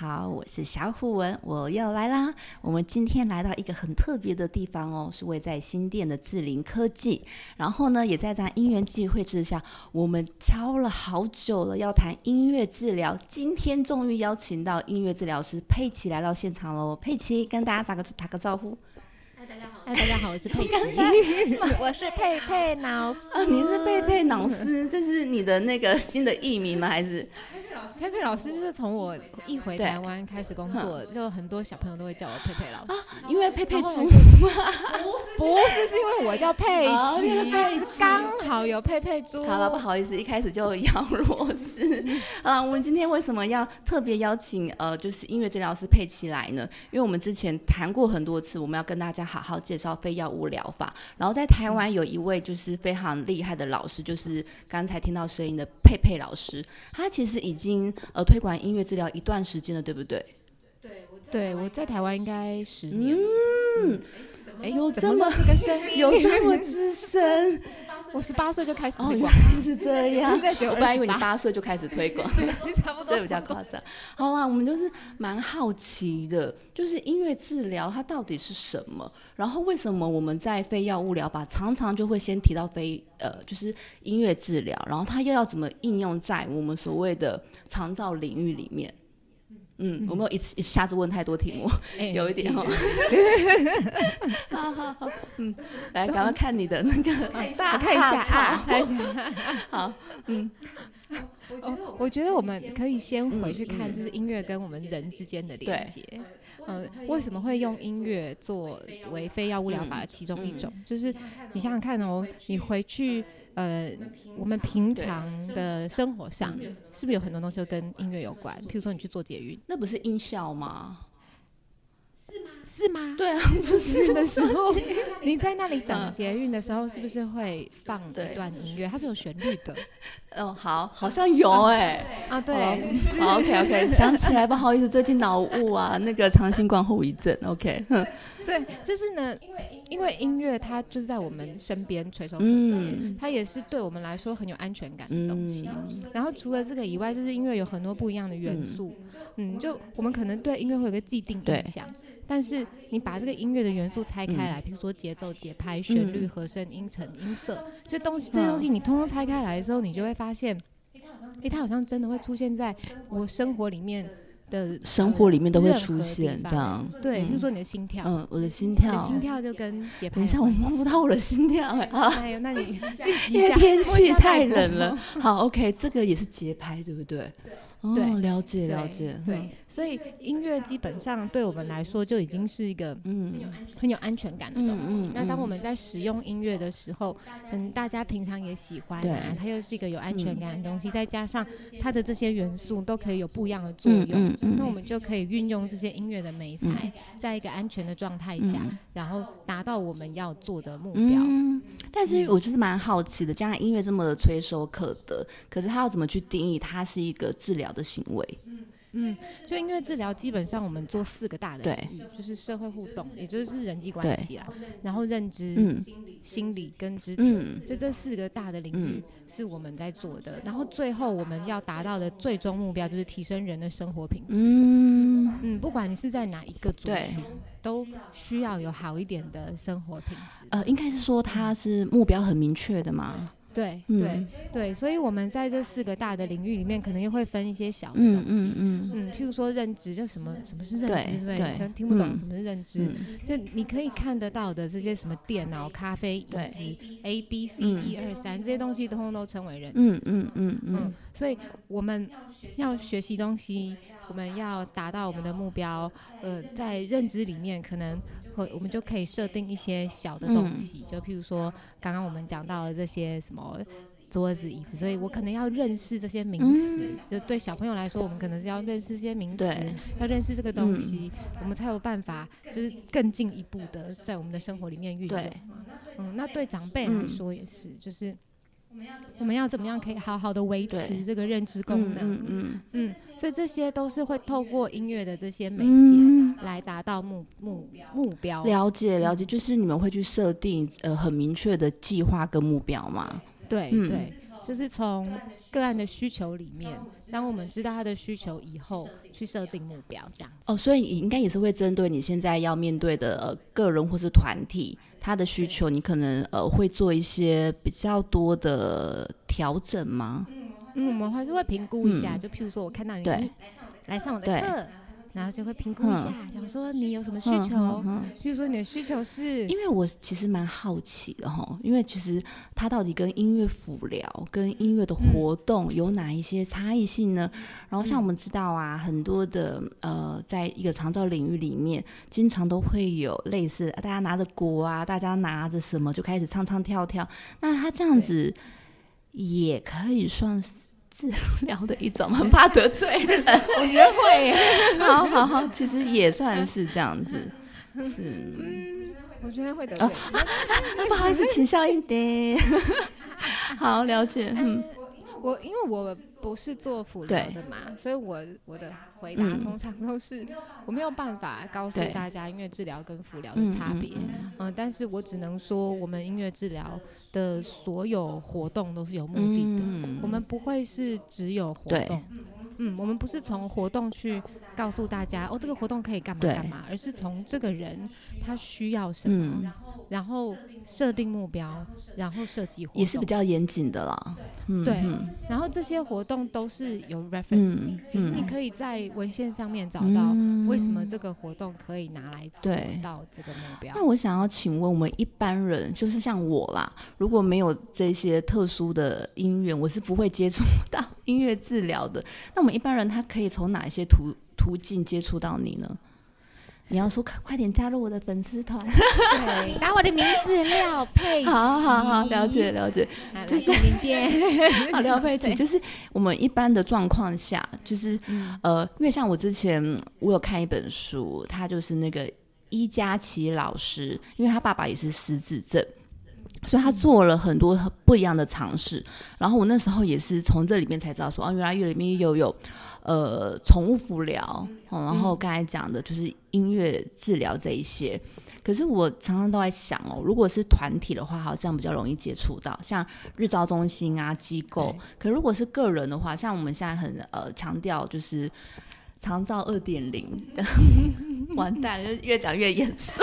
好，我是小虎文，我又来啦。我们今天来到一个很特别的地方哦，是位在新店的智灵科技。然后呢，也在这样因缘际会之下，我们敲了好久了，要谈音乐治疗。今天终于邀请到音乐治疗师佩奇来到现场喽。佩奇跟大家打个打个招呼。嗨，大家好。嗨，大家好，我是 佩奇。我 是佩佩老师。啊，您是佩佩老师，这是你的那个新的艺名吗？还是？佩佩老师就是从我一回台湾开始工作，就很多小朋友都会叫我佩佩老师，因为佩佩猪吗？不是，是因为我叫佩奇，刚好有佩佩猪。好了，不好意思，一开始就要弱势。好了，我们今天为什么要特别邀请呃，就是音乐治疗师佩奇来呢？因为我们之前谈过很多次，我们要跟大家好好介绍非药物疗法。然后在台湾有一位就是非常厉害的老师，就是刚才听到声音的佩佩老师，他其实已经。呃，推广音乐治疗一段时间了，对不对？对，对我在台湾应该十年。嗯，哎，有这么个声音，有这么资深。我十八岁就开始推广，是这样。我本来以为你八岁就开始推广，差不多，这比较夸张。好啦，我们就是蛮好奇的，就是音乐治疗它到底是什么？然后为什么我们在非药物疗法常常就会先提到非呃，就是音乐治疗，然后它又要怎么应用在我们所谓的长照领域里面？嗯，我没有一次一下子问太多题目，有一点哈。好好好，嗯，来，赶快看你的那个，看一下啊，看一下。好，嗯。哦，我觉得我们可以先回去看，就是音乐跟我们人之间的连接。嗯，为什么会用音乐作为非药物疗法的其中一种？就是你想想看哦，你回去。呃，我们平常的生活上，是不是有很多东西跟音乐有关？譬如说，你去做捷运，那不是音效吗？是吗？是吗？对啊，不是的时候，你在那里等捷运的时候，是不是会放一段音乐？它是有旋律的。哦，好，好像有哎。啊，对。好，OK OK，想起来，不好意思，最近脑雾啊，那个长新冠后遗症。OK。对，就是呢，因为音乐它就是在我们身边垂手可得，它也是对我们来说很有安全感的东西。然后除了这个以外，就是音乐有很多不一样的元素。嗯，就我们可能对音乐会有个既定印象，但是你把这个音乐的元素拆开来，比如说节奏、节拍、旋律、和声、音程、音色，就东西这些东西你通通拆开来的时候，你就会发现，诶，它好像真的会出现在我生活里面。的生活里面都会出现这样，对，比如说你的心跳，嗯，我的心跳，心跳就跟节拍，等一下我摸不到我的心跳，哎，那你 因为天气太冷了，好，OK，这个也是节拍，对不对？对，了解了解，对。所以音乐基本上对我们来说就已经是一个嗯。很有安全感的东西。那当我们在使用音乐的时候，嗯，大家平常也喜欢，啊，它又是一个有安全感的东西，再加上它的这些元素都可以有不一样的作用，那我们就可以运用这些音乐的美材，在一个安全的状态下，然后达到我们要做的目标。但是我就是蛮好奇的，加上音乐这么的垂手可得，可是它要怎么去定义它是一个治疗的行为？嗯，就音乐治疗基本上我们做四个大的领域，就是社会互动，也就是人际关系啦，然后认知、心理、心理跟肢体，就这四个大的领域是我们在做的。然后最后我们要达到的最终目标就是提升人的生活品质。嗯嗯，不管你是在哪一个族群，都需要有好一点的生活品质。呃，应该是说它是目标很明确的嘛。对对对，所以我们在这四个大的领域里面，可能又会分一些小的东西。嗯嗯嗯譬如说认知，就什么什么是认知？对，可能听不懂什么是认知。就你可以看得到的这些什么电脑、咖啡、椅子、A B C 一二三这些东西，通通都称为认知。嗯嗯嗯嗯。所以我们要学习东西，我们要达到我们的目标。呃，在认知里面，可能。或我们就可以设定一些小的东西，就譬如说刚刚我们讲到的这些什么桌子、椅子，所以我可能要认识这些名词。就对小朋友来说，我们可能是要认识这些名词，要认识这个东西，我们才有办法就是更进一步的在我们的生活里面运用。嗯，那对长辈来说也是，就是。我们要怎么样可以好好的维持这个认知功能？嗯嗯嗯，所以这些都是会透过音乐的这些媒介来达到目目目标。了解了解，就是你们会去设定呃很明确的计划跟目标吗？对对。就是从个案的需求里面，当我们知道他的需求以后，去设定目标，这样。哦，所以应该也是会针对你现在要面对的呃个人或是团体他的需求，你可能呃会做一些比较多的调整吗？嗯，我们还是会评估一下，就譬如说我看到你来上我的课。然后就会评估一下，想说你有什么需求，比如说你的需求是，因为我其实蛮好奇的哈，因为其实它到底跟音乐辅疗、跟音乐的活动有哪一些差异性呢？然后像我们知道啊，很多的呃，在一个长照领域里面，经常都会有类似大家拿着鼓啊，大家拿着什么就开始唱唱跳跳，那他这样子也可以算是。治疗的一种，很怕得罪人，我觉得会。好好好，其实也算是这样子，是。嗯，我觉得会得罪。不好意思，请笑一点。好，了解。嗯，我因为我不是做辅疗的嘛，所以我我的回答通常都是我没有办法告诉大家音乐治疗跟辅疗的差别。嗯，但是我只能说我们音乐治疗。的所有活动都是有目的的，我们不会是只有活动。嗯，我们不是从活动去告诉大家哦，这个活动可以干嘛干嘛，而是从这个人他需要什么，然后设定目标，然后设计活动也是比较严谨的啦。嗯对，然后这些活动都是有 reference，就是你可以在文献上面找到为什么这个活动可以拿来做到这个目标。那我想要请问我们一般人，就是像我啦，如果没有这些特殊的因缘，我是不会接触到音乐治疗的。那我们一般人他可以从哪一些途途径接触到你呢？你要说快快点加入我的粉丝团，对，打我的名字廖佩好好好，了解了解，就是明天，好廖佩琪，就是我们一般的状况下，就是呃，因为像我之前我有看一本书，他就是那个伊佳琪老师，因为他爸爸也是失智症。所以他做了很多不一样的尝试，然后我那时候也是从这里面才知道说，哦，原来乐里面又有，呃，宠物辅疗，然后刚才讲的就是音乐治疗这一些。可是我常常都在想哦，如果是团体的话，好像比较容易接触到，像日照中心啊机构。可如果是个人的话，像我们现在很呃强调就是。长照二点零，完蛋，越讲越严肃。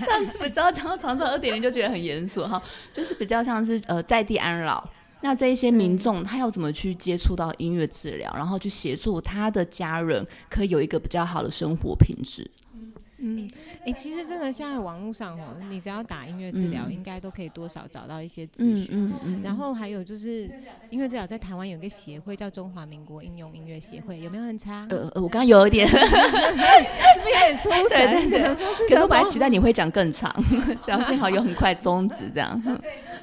这样子，只要讲到长照二点零，就觉得很严肃哈。就是比较像是呃在地安老，那这一些民众他要怎么去接触到音乐治疗，然后去协助他的家人，可以有一个比较好的生活品质。嗯，哎，其实真的现在网络上哦，你只要打音乐治疗，应该都可以多少找到一些资讯。嗯嗯嗯。然后还有就是音乐治疗在台湾有一个协会叫中华民国应用音乐协会，有没有很差？呃呃，我刚刚有一点，是不是有点出 神？可是我本来期待你会讲更长，然后幸好有很快终止这样。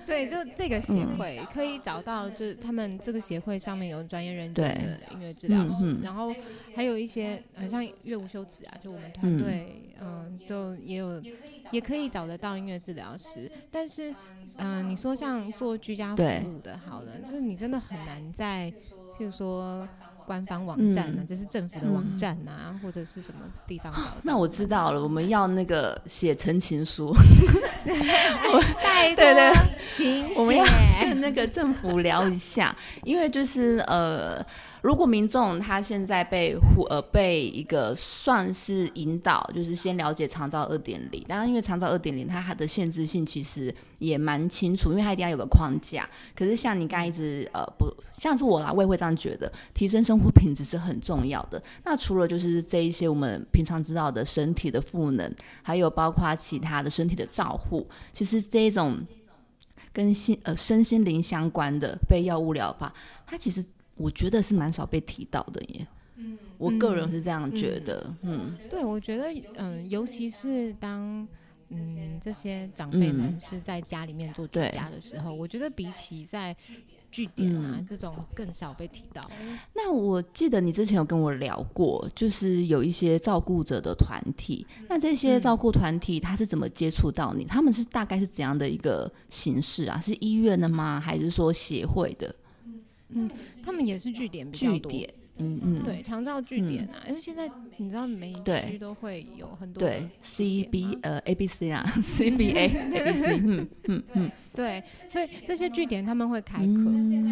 对，就这个协会可以找到，就是他们这个协会上面有专业认证的音乐治疗师，然后还有一些很像乐无休止啊，就我们团队。嗯，都也有，也可以找得到音乐治疗师，但是，嗯，你说像做居家服务的，好了，就是你真的很难在，譬如说官方网站呢，就是政府的网站啊，或者是什么地方找。那我知道了，我们要那个写陈情书，对对，情我们要跟那个政府聊一下，因为就是呃。如果民众他现在被呃被一个算是引导，就是先了解长照二点零，当然因为长照二点零它它的限制性其实也蛮清楚，因为它一定要有个框架。可是像你刚一直呃不像是我啦，我也会这样觉得，提升生活品质是很重要的。那除了就是这一些我们平常知道的身体的赋能，还有包括其他的身体的照护，其实这一种跟心呃身心灵相关的非药物疗法，它其实。我觉得是蛮少被提到的耶，嗯，我个人是这样觉得，嗯，对，我觉得，嗯，尤其是当，嗯，这些长辈们是在家里面做居家的时候，我觉得比起在据点啊这种更少被提到。那我记得你之前有跟我聊过，就是有一些照顾者的团体，那这些照顾团体他是怎么接触到你？他们是大概是怎样的一个形式啊？是医院的吗？还是说协会的？嗯，他们也是据点比较多，嗯嗯，对，长照据点啊，因为现在你知道每一区都会有很多对 C B 呃 A B C 啊 C B A A B C，嗯嗯嗯，对，所以这些据点他们会开课。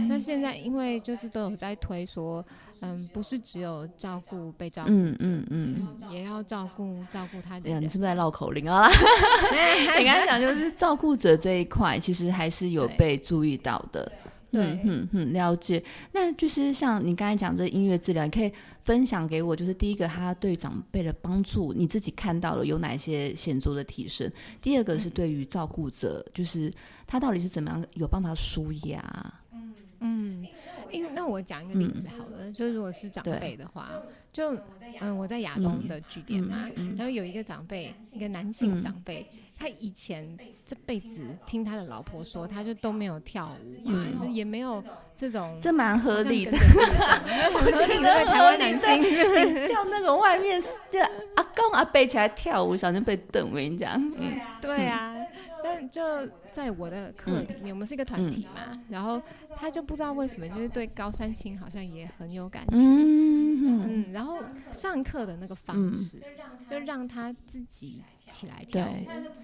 那现在因为就是都有在推说，嗯，不是只有照顾被照顾，嗯嗯嗯，也要照顾照顾他的。你是不是在绕口令啊？你刚才讲就是照顾者这一块，其实还是有被注意到的。对，嗯嗯，了解。那就是像你刚才讲这音乐治疗，你可以分享给我，就是第一个，他对长辈的帮助，你自己看到了有哪些显著的提升？第二个是对于照顾者，就是他到底是怎么样有办法舒压？嗯嗯，因为那我讲一个例子好了，就如果是长辈的话，就嗯，我在亚东的据点嘛，然后有一个长辈，一个男性长辈。他以前这辈子听他的老婆说，他就都没有跳舞嘛，就也没有这种，这蛮合理的。我觉得台湾男性叫那个外面就阿公阿伯起来跳舞，小心被瞪。我跟你讲，嗯，对啊。但就在我的课里面，我们是一个团体嘛，然后他就不知道为什么，就是对高山青好像也很有感觉。嗯嗯。然后上课的那个方式，就让他自己。起来跳，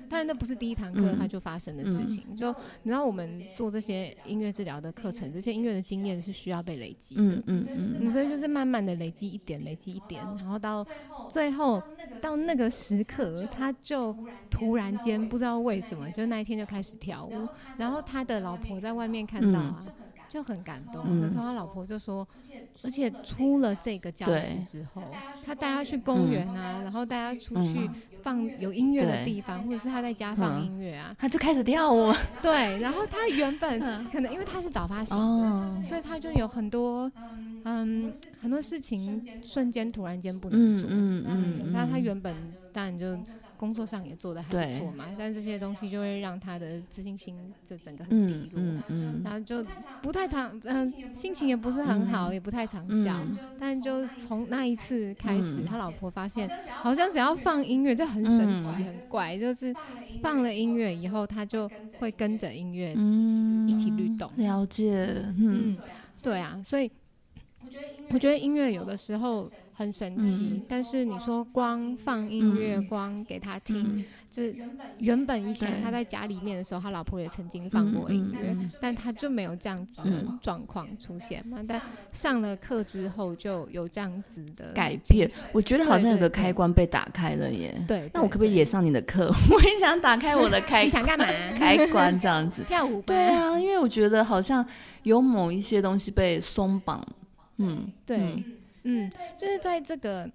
当然那不是第一堂课他就发生的事情。就你知道，我们做这些音乐治疗的课程，这些音乐的经验是需要被累积的。嗯嗯嗯。所以就是慢慢的累积一点，累积一点，然后到最后到那个时刻，他就突然间不知道为什么，就那一天就开始跳舞。然后他的老婆在外面看到啊。就很感动。那时候他老婆就说，而且出了这个教室之后，他带他去公园啊，然后带他出去放有音乐的地方，或者是他在家放音乐啊，他就开始跳舞。对，然后他原本可能因为他是早发型，所以他就有很多嗯很多事情瞬间突然间不能做。嗯嗯嗯。那他原本当然就。工作上也做的还不错嘛，但这些东西就会让他的自信心就整个很低落，嗯嗯然后就不太常，嗯，心情也不是很好，也不太常笑。但就从那一次开始，他老婆发现，好像只要放音乐就很神奇、很怪，就是放了音乐以后，他就会跟着音乐一起律动。了解，嗯，对啊，所以我觉得音乐有的时候。很神奇，但是你说光放音乐，光给他听，就是原本以前他在家里面的时候，他老婆也曾经放过音乐，但他就没有这样子的状况出现嘛。但上了课之后，就有这样子的改变。我觉得好像有个开关被打开了耶。对，那我可不可以也上你的课？我也想打开我的开，你想干嘛？开关这样子跳舞？对啊，因为我觉得好像有某一些东西被松绑。嗯，对。嗯，就是在这个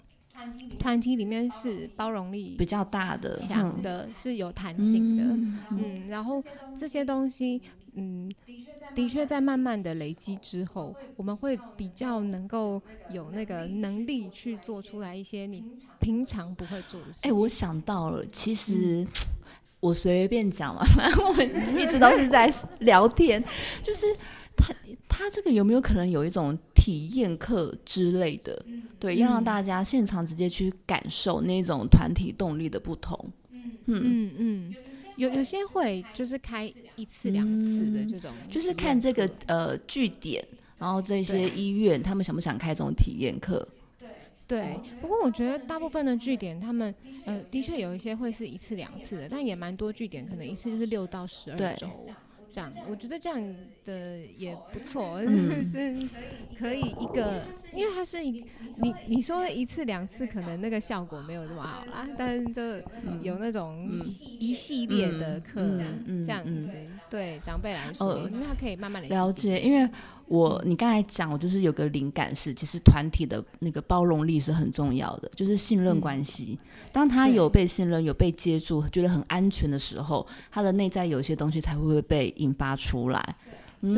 团体里面是包容力比较大的、强的，是有弹性的。嗯，然后这些东西，嗯，的确在慢慢的累积之后，我们会比较能够有那个能力去做出来一些你平常不会做的事。哎，我想到了，其实我随便讲嘛，我们一直都是在聊天，就是他。他这个有没有可能有一种体验课之类的？对，要让大家现场直接去感受那种团体动力的不同。嗯嗯嗯有有些会就是开一次两次的这种，就是看这个呃据点，然后这些医院他们想不想开这种体验课？对对。不过我觉得大部分的据点，他们呃的确有一些会是一次两次的，但也蛮多据点可能一次就是六到十二周。这样，我觉得这样的也不错，是可以一个，因为它是你你说一次两次可能那个效果没有那么好啦，但是就有那种一系列的课这样子，对长辈来说，那可以慢慢了解，因为。我你刚才讲，我就是有个灵感是，其实团体的那个包容力是很重要的，就是信任关系。当他有被信任、有被接住、觉得很安全的时候，他的内在有些东西才会被引发出来。对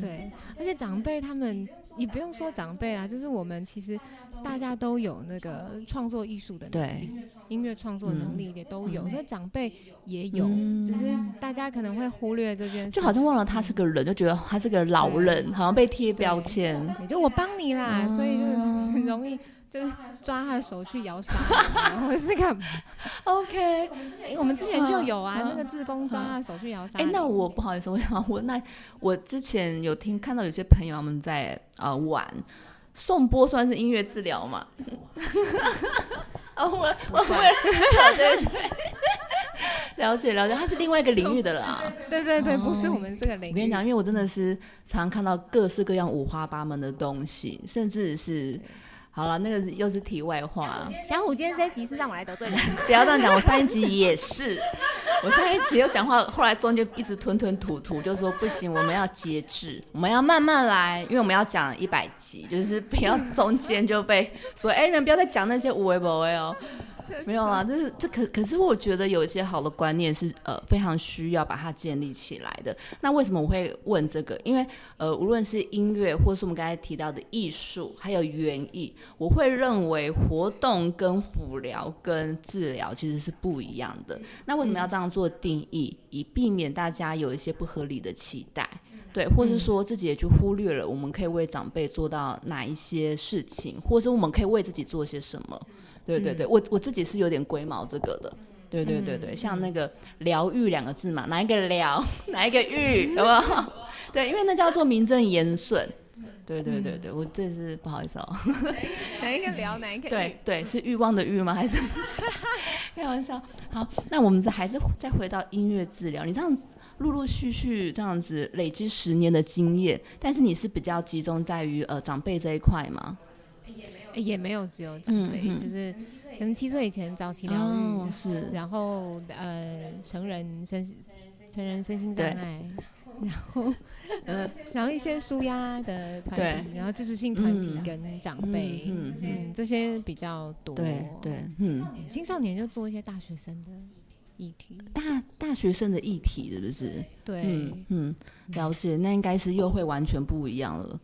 对，而且长辈他们。你不用说长辈啦，就是我们其实大家都有那个创作艺术的能力，音乐创作能力也都有，所以长辈也有，只是大家可能会忽略这件事，就好像忘了他是个人，就觉得他是个老人，好像被贴标签，就我帮你啦，所以就很容易。就是抓他的手去摇沙，或者是干嘛？OK，我们之前就有啊，那个志工抓他的手去摇沙。哎，那我不好意思，我想我那我之前有听看到有些朋友他们在啊玩送波，算是音乐治疗嘛？啊，我我我对对。了解了解，他是另外一个领域的啦。对对对，不是我们这个领域。我跟你讲，因为我真的是常常看到各式各样五花八门的东西，甚至是。好了，那个又是题外话。小虎今天这一集是让我来得罪你，不要这样讲。我上一集也是，我上一集又讲话，后来中间一直吞吞吐吐，就说不行，我们要节制，我们要慢慢来，因为我们要讲一百集，就是不要中间就被说，哎，你们不要再讲那些无为不为哦。没有啦，就是这可可是我觉得有一些好的观念是呃非常需要把它建立起来的。那为什么我会问这个？因为呃无论是音乐，或是我们刚才提到的艺术，还有园艺，我会认为活动跟辅疗跟治疗其实是不一样的。那为什么要这样做定义？以避免大家有一些不合理的期待，对，或是说自己也去忽略了我们可以为长辈做到哪一些事情，或是我们可以为自己做些什么。对对对，我我自己是有点龟毛这个的，对对对对，像那个疗愈两个字嘛，哪一个疗，哪一个愈，好不好？对，因为那叫做名正言顺。对对对对，我这是不好意思哦。哪一个疗，哪一个？对对，是欲望的欲吗？还是开玩笑？好，那我们这还是再回到音乐治疗。你这样陆陆续续这样子累积十年的经验，但是你是比较集中在于呃长辈这一块吗？也没有只有长辈，就是可能七岁以前早期疗愈是，然后呃成人身成人身心障碍，然后 呃然后一些舒压的团体，然后支持性团体跟长辈，嗯嗯这些比较多，对对。嗯。青少年就做一些大学生的议题，大大学生的议题是不是？对，嗯嗯了解，那应该是又会完全不一样了，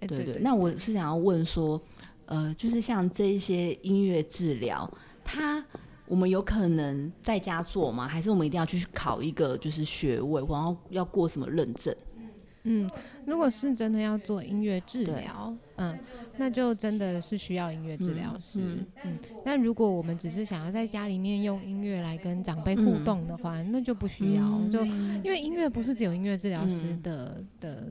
对对，那我是想要问说。呃，就是像这一些音乐治疗，它我们有可能在家做吗？还是我们一定要去考一个就是学位，然后要过什么认证？嗯，如果是真的要做音乐治疗，嗯，那就真的是需要音乐治疗师。嗯，那如果我们只是想要在家里面用音乐来跟长辈互动的话，那就不需要。就因为音乐不是只有音乐治疗师的的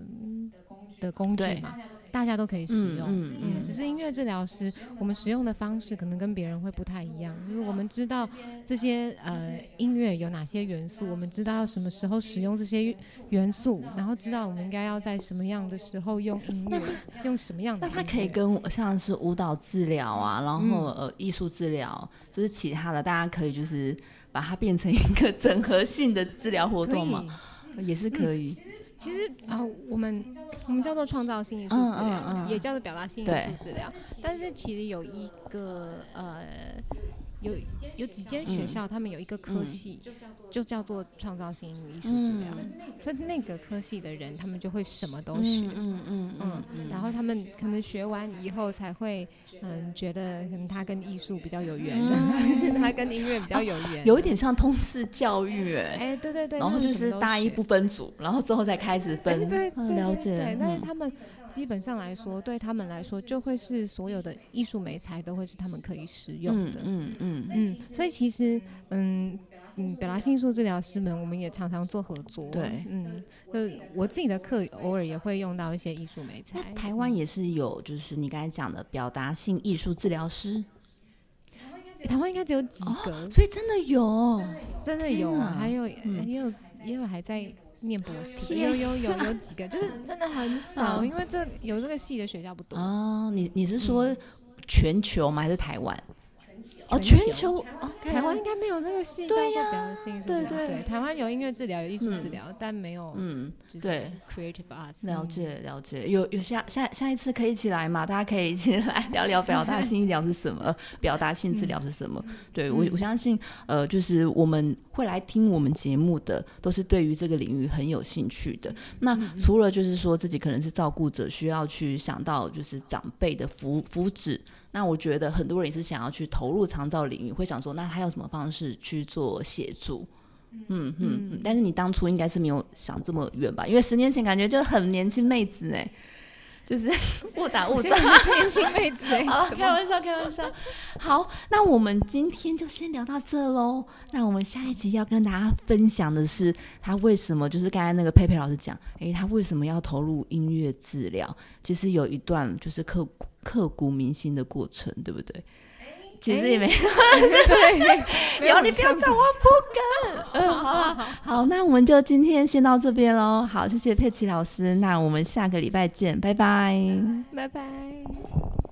的工具嘛。大家都可以使用，嗯嗯，只是音乐治疗师，我们使用的方式可能跟别人会不太一样。就是我们知道这些呃音乐有哪些元素，我们知道什么时候使用这些元素，然后知道我们应该要在什么样的时候用音乐，用什么样的。那它可以跟像是舞蹈治疗啊，然后呃艺术治疗，就是其他的，大家可以就是把它变成一个整合性的治疗活动嘛，也是可以。其实啊，我们我们叫做创造性艺术治疗，也叫做表达性艺术治疗。但是其实有一个呃，有有几间学校，他们有一个科系。就叫做创造性艺术治疗，所以那个科系的人，他们就会什么都学，嗯嗯嗯，然后他们可能学完以后才会，嗯，觉得可能他跟艺术比较有缘，还 是他跟音乐比较有缘，有一点像通识教育，哎，哎，对对对，然后就是大一不分组，然后之后再开始分，对，了解，对，但是他们基本上来说，对他们来说，就会是所有的艺术美材都会是他们可以使用的，嗯嗯嗯，所以其实，嗯。嗯，表达性艺术治疗师们，我们也常常做合作。对，嗯，就我自己的课偶尔也会用到一些艺术美材。台湾也是有，就是你刚才讲的表达性艺术治疗师。台湾应该只有几个，所以真的有，真的有啊，还有也有也有还在念博士，有有有有几个，就是真的很少，因为这有这个系的学校不多。哦，你你是说全球吗？还是台湾？哦，全球？哦，台湾应该没有那个系叫做表达性艺术治疗。对对，台湾有音乐治疗，有艺术治疗，但没有，嗯，对，creative arts。了解了解，有有下下下一次可以一起来嘛？大家可以一起来聊聊表达性医疗是什么，表达性治疗是什么？对我我相信，呃，就是我们会来听我们节目的，都是对于这个领域很有兴趣的。那除了就是说自己可能是照顾者，需要去想到就是长辈的福福祉。那我觉得很多人也是想要去投入长照领域，会想说，那他有什么方式去做协助？嗯嗯，但是你当初应该是没有想这么远吧？因为十年前感觉就很年轻妹子哎。就是 误打误撞，年轻妹子。好，开玩笑，开玩笑。好，那我们今天就先聊到这喽。那我们下一集要跟大家分享的是，他为什么就是刚才那个佩佩老师讲，诶，他为什么要投入音乐治疗？其实有一段就是刻刻骨铭心的过程，对不对？其实也没 有，对，有你不要找我破梗。嗯，好了，好，那我们就今天先到这边喽。好，谢谢佩奇老师，那我们下个礼拜见，拜拜，拜拜。